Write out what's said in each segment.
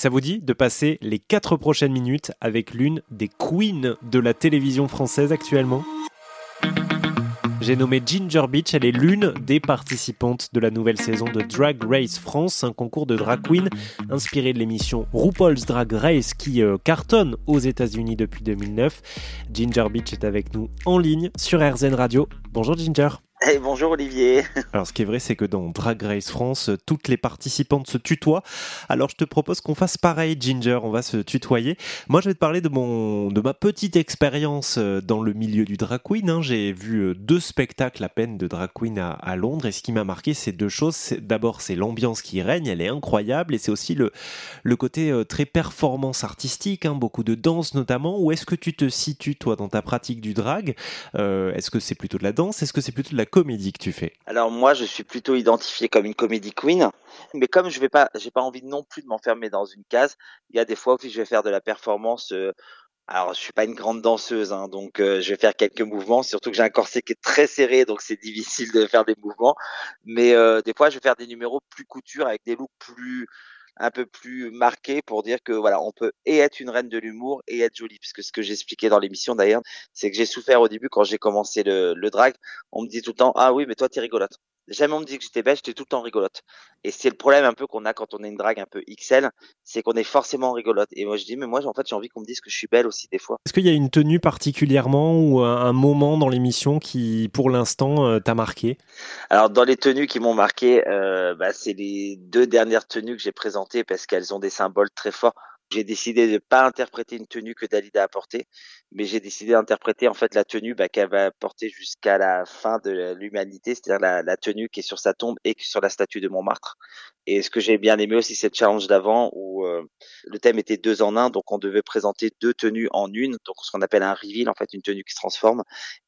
Ça vous dit de passer les 4 prochaines minutes avec l'une des queens de la télévision française actuellement? J'ai nommé Ginger Beach, elle est l'une des participantes de la nouvelle saison de Drag Race France, un concours de drag queen inspiré de l'émission RuPaul's Drag Race qui euh, cartonne aux États-Unis depuis 2009. Ginger Beach est avec nous en ligne sur RZN Radio. Bonjour Ginger. Hey, bonjour Olivier. Alors ce qui est vrai, c'est que dans Drag Race France, toutes les participantes se tutoient. Alors je te propose qu'on fasse pareil, Ginger, on va se tutoyer. Moi, je vais te parler de mon, de ma petite expérience euh, dans le milieu du drag queen. Hein. J'ai vu euh, deux spectacles à peine de drag queen à, Londres, et ce qui m'a marqué, c'est deux choses. D'abord, c'est l'ambiance qui règne, elle est incroyable, et c'est aussi le, le côté euh, très performance artistique, hein. beaucoup de danse notamment. Où est-ce que tu te situes toi dans ta pratique du drag? Est-ce que c'est plutôt de la danse Est-ce que c'est plutôt de la comédie que tu fais? Alors moi, je suis plutôt identifié comme une comédie queen, mais comme je vais pas, j'ai pas envie non plus de m'enfermer dans une case. Il y a des fois où je vais faire de la performance. Euh, alors, je suis pas une grande danseuse, hein, donc euh, je vais faire quelques mouvements. Surtout que j'ai un corset qui est très serré, donc c'est difficile de faire des mouvements. Mais euh, des fois, je vais faire des numéros plus couture avec des looks plus un peu plus marqué pour dire que voilà, on peut et être une reine de l'humour et être jolie. Puisque ce que j'expliquais dans l'émission d'ailleurs, c'est que j'ai souffert au début quand j'ai commencé le, le drag. On me dit tout le temps, ah oui, mais toi, t'es rigolote. Jamais on me dit que j'étais belle, j'étais tout le temps rigolote. Et c'est le problème un peu qu'on a quand on est une drague un peu XL, c'est qu'on est forcément rigolote. Et moi je dis, mais moi en fait j'ai envie qu'on me dise que je suis belle aussi des fois. Est-ce qu'il y a une tenue particulièrement ou un moment dans l'émission qui pour l'instant euh, t'a marqué? Alors dans les tenues qui m'ont marqué, euh, bah, c'est les deux dernières tenues que j'ai présentées parce qu'elles ont des symboles très forts. J'ai décidé de ne pas interpréter une tenue que Dalida a portée, mais j'ai décidé d'interpréter en fait la tenue bah, qu'elle va porter jusqu'à la fin de l'humanité, c'est-à-dire la, la, tenue qui est sur sa tombe et sur la statue de Montmartre. Et ce que j'ai bien aimé aussi, c'est le challenge d'avant où euh, le thème était deux en un, donc on devait présenter deux tenues en une, donc ce qu'on appelle un reveal, en fait une tenue qui se transforme.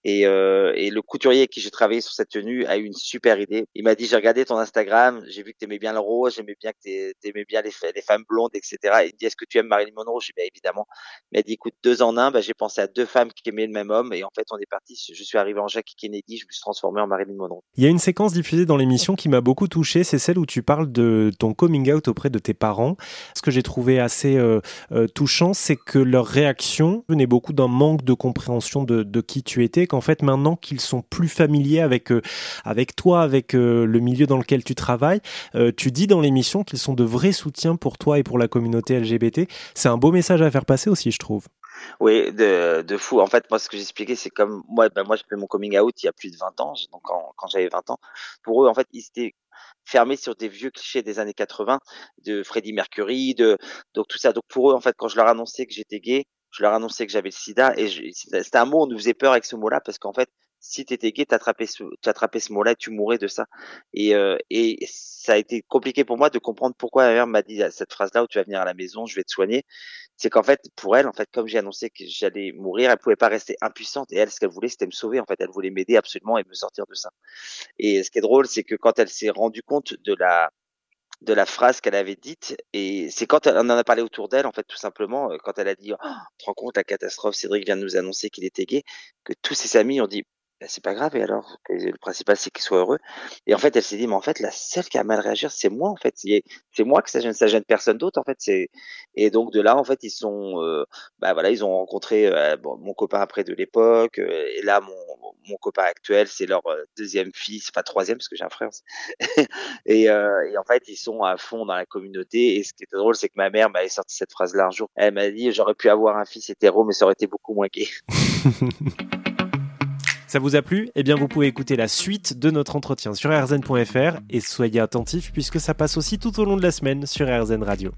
Et, euh, et le couturier avec qui j'ai travaillé sur cette tenue a eu une super idée. Il m'a dit j'ai regardé ton Instagram, j'ai vu que tu aimais bien le rose, j'aimais bien que tu aimais bien les, femmes blondes, etc. Et il dit est-ce que tu aimes Marilyn Monroe J'ai dit bien évidemment. Il m'a dit écoute deux en un, bah, j'ai pensé à deux femmes qui aimaient le même homme et en fait on est parti. Je suis arrivé en Jackie Kennedy, je me suis transformé en Marilyn Monroe. Il y a une séquence diffusée dans l'émission qui m'a beaucoup touché, c'est celle où tu parles de ton coming out auprès de tes parents. Ce que j'ai trouvé assez euh, euh, touchant, c'est que leur réaction venait beaucoup d'un manque de compréhension de, qui tu étais, qu'en fait maintenant qu'ils sont plus familiers avec, euh, avec toi, avec le milieu dans lequel tu travailles, tu dis dans l'émission qu'ils sont de vrais soutiens pour toi et pour la communauté LGBT. C'est un beau message à faire passer aussi, je trouve. Oui, de, fou. En fait, moi, ce que j'expliquais, c'est comme moi, ben, moi, j'ai fait mon coming out il y a plus de 20 ans, donc quand, quand j'avais 20 ans. Pour eux, en fait, ils étaient fermés sur des vieux clichés des années 80 de Freddie Mercury, de donc tout ça. Donc pour eux, en fait, quand je leur annonçais que j'étais gay, je leur annonçais que j'avais le sida et c'était un mot, on nous faisait peur avec ce mot-là parce qu'en fait, si tu étais gay, tu attrapais ce, ce mot-là et tu mourrais de ça. Et, euh, et ça a été compliqué pour moi de comprendre pourquoi ma mère m'a dit cette phrase-là où tu vas venir à la maison, je vais te soigner. C'est qu'en fait, pour elle, en fait, comme j'ai annoncé que j'allais mourir, elle pouvait pas rester impuissante. Et elle, ce qu'elle voulait, c'était me sauver. En fait, elle voulait m'aider absolument et me sortir de ça. Et ce qui est drôle, c'est que quand elle s'est rendue compte de la de la phrase qu'elle avait dite et c'est quand on en a parlé autour d'elle en fait tout simplement euh, quand elle a dit oh, te rends compte la catastrophe Cédric vient de nous annoncer qu'il était gay que tous ses amis ont dit bah, c'est pas grave et alors le principal c'est qu'il soit heureux. Et en fait elle s'est dit mais en fait la seule qui a mal réagir c'est moi en fait. C'est moi que ça gêne ça gêne personne d'autre en fait. Et donc de là en fait ils sont euh, bah voilà ils ont rencontré euh, mon copain après de l'époque euh, et là mon mon copain actuel c'est leur deuxième fille c'est pas troisième parce que j'ai un frère et, et en fait ils sont à fond dans la communauté et ce qui était drôle c'est que ma mère m'avait sorti cette phrase là un jour. Elle m'a dit j'aurais pu avoir un fils hétéro mais ça aurait été beaucoup moins gay Ça vous a plu? Eh bien, vous pouvez écouter la suite de notre entretien sur rzn.fr et soyez attentifs puisque ça passe aussi tout au long de la semaine sur RZN Radio.